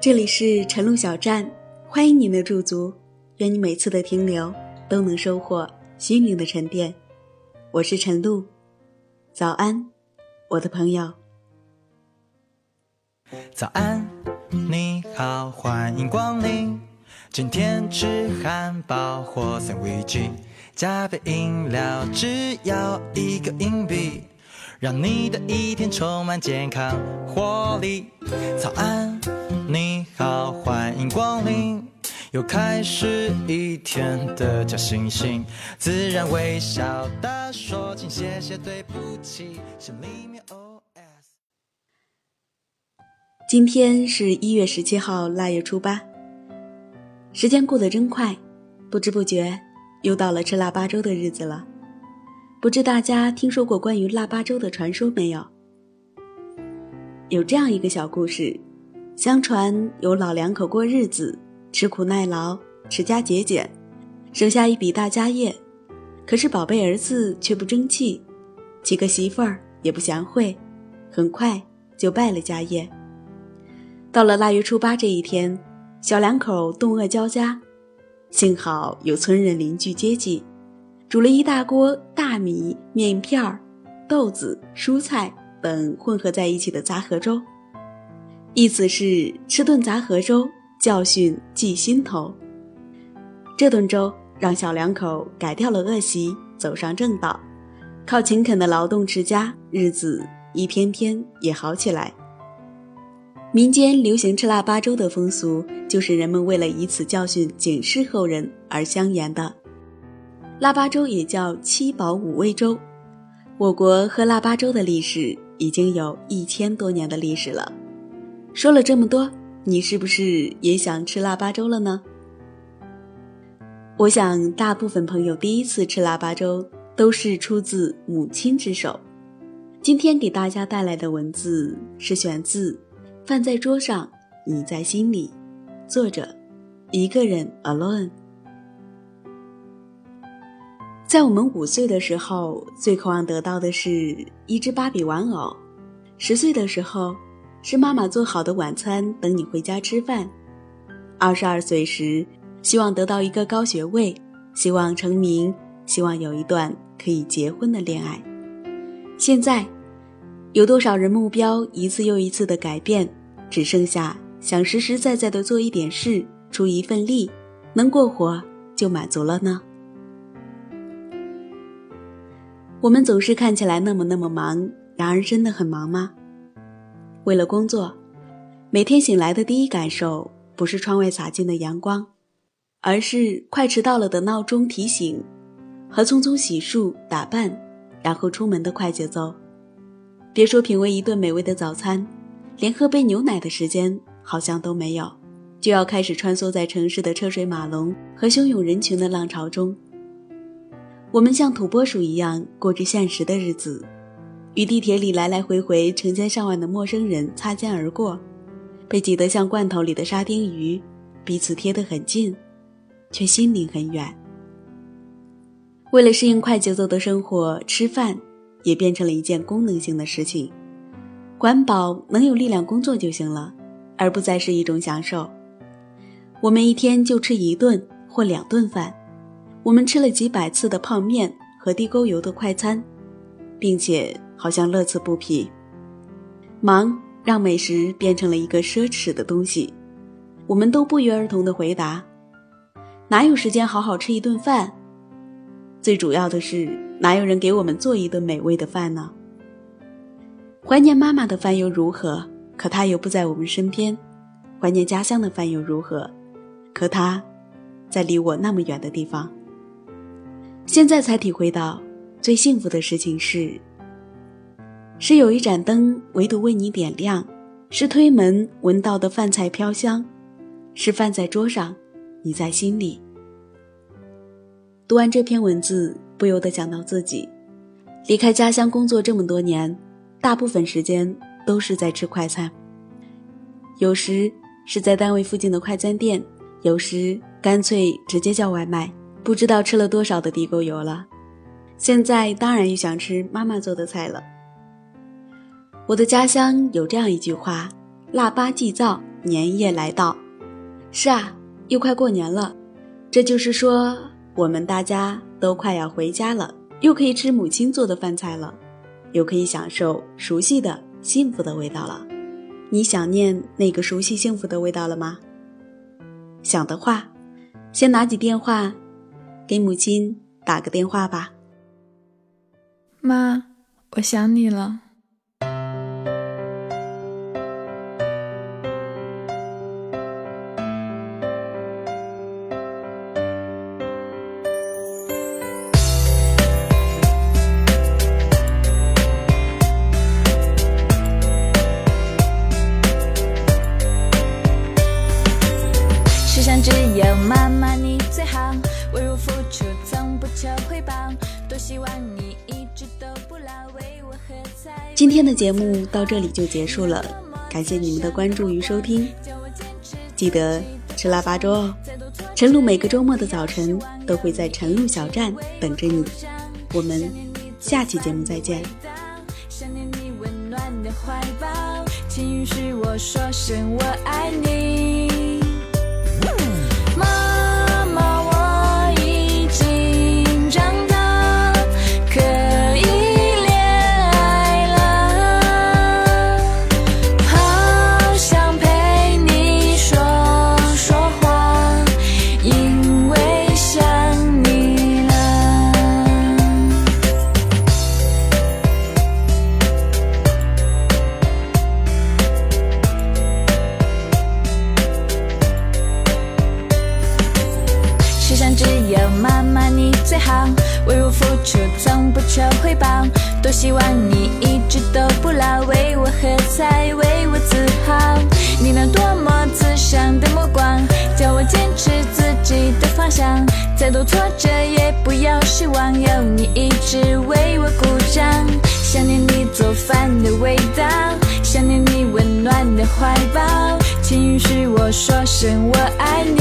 这里是晨露小站，欢迎您的驻足。愿你每次的停留都能收获心灵的沉淀。我是晨露，早安，我的朋友。早安，你好，欢迎光临。今天吃汉堡或三明治，加杯饮料，只要一个硬币。让你的一天充满健康活力。早安，你好，欢迎光临，又开始一天的假惺惺，自然微笑的说请谢谢对不起，心里面 OS。今天是一月十七号，腊月初八，时间过得真快，不知不觉又到了吃腊八粥的日子了。不知大家听说过关于腊八粥的传说没有？有这样一个小故事：相传有老两口过日子，吃苦耐劳，持家节俭，省下一笔大家业。可是宝贝儿子却不争气，娶个媳妇儿也不贤惠，很快就败了家业。到了腊月初八这一天，小两口冻饿交加，幸好有村人邻居接济。煮了一大锅大米、面片儿、豆子、蔬菜等混合在一起的杂合粥，意思是吃顿杂合粥，教训记心头。这顿粥让小两口改掉了恶习，走上正道，靠勤恳的劳动持家，日子一天天也好起来。民间流行吃腊八粥的风俗，就是人们为了以此教训警示后人而相沿的。腊八粥也叫七宝五味粥，我国喝腊八粥的历史已经有一千多年的历史了。说了这么多，你是不是也想吃腊八粥了呢？我想，大部分朋友第一次吃腊八粥都是出自母亲之手。今天给大家带来的文字是选自《饭在桌上，你在心里》，作者一个人 alone。在我们五岁的时候，最渴望得到的是一只芭比玩偶；十岁的时候，是妈妈做好的晚餐等你回家吃饭；二十二岁时，希望得到一个高学位，希望成名，希望有一段可以结婚的恋爱。现在，有多少人目标一次又一次的改变，只剩下想实实在在的做一点事，出一份力，能过活就满足了呢？我们总是看起来那么那么忙，然而真的很忙吗？为了工作，每天醒来的第一感受不是窗外洒进的阳光，而是快迟到了的闹钟提醒，和匆匆洗漱打扮，然后出门的快节奏。别说品味一顿美味的早餐，连喝杯牛奶的时间好像都没有，就要开始穿梭在城市的车水马龙和汹涌人群的浪潮中。我们像土拨鼠一样过着现实的日子，与地铁里来来回回成千上万的陌生人擦肩而过，被挤得像罐头里的沙丁鱼，彼此贴得很近，却心灵很远。为了适应快节奏的生活，吃饭也变成了一件功能性的事情，管饱能有力量工作就行了，而不再是一种享受。我们一天就吃一顿或两顿饭。我们吃了几百次的泡面和地沟油的快餐，并且好像乐此不疲。忙让美食变成了一个奢侈的东西，我们都不约而同的回答：“哪有时间好好吃一顿饭？最主要的是，哪有人给我们做一顿美味的饭呢？”怀念妈妈的饭又如何？可她又不在我们身边。怀念家乡的饭又如何？可她，在离我那么远的地方。现在才体会到，最幸福的事情是，是有一盏灯唯独为你点亮，是推门闻到的饭菜飘香，是饭在桌上，你在心里。读完这篇文字，不由得想到自己，离开家乡工作这么多年，大部分时间都是在吃快餐。有时是在单位附近的快餐店，有时干脆直接叫外卖。不知道吃了多少的地沟油了，现在当然又想吃妈妈做的菜了。我的家乡有这样一句话：“腊八祭灶，年夜来到。是啊，又快过年了，这就是说，我们大家都快要回家了，又可以吃母亲做的饭菜了，又可以享受熟悉的幸福的味道了。你想念那个熟悉幸福的味道了吗？想的话，先拿起电话，给母亲打个电话吧。妈，我想你了。世上只有妈妈今天的节目到这里就结束了，感谢你们的关注与收听，记得吃腊八粥哦。晨露每个周末的早晨都会在晨露小站等着你，我们下期节目再见。想念你温暖的怀抱，请允许我说声我爱你。好，为我付出从不求回报，多希望你一直都不老，为我喝彩，为我自豪。你那多么慈祥的目光，叫我坚持自己的方向，再多挫折也不要失望，有你一直为我鼓掌。想念你做饭的味道，想念你温暖的怀抱，请允许我说声我爱你。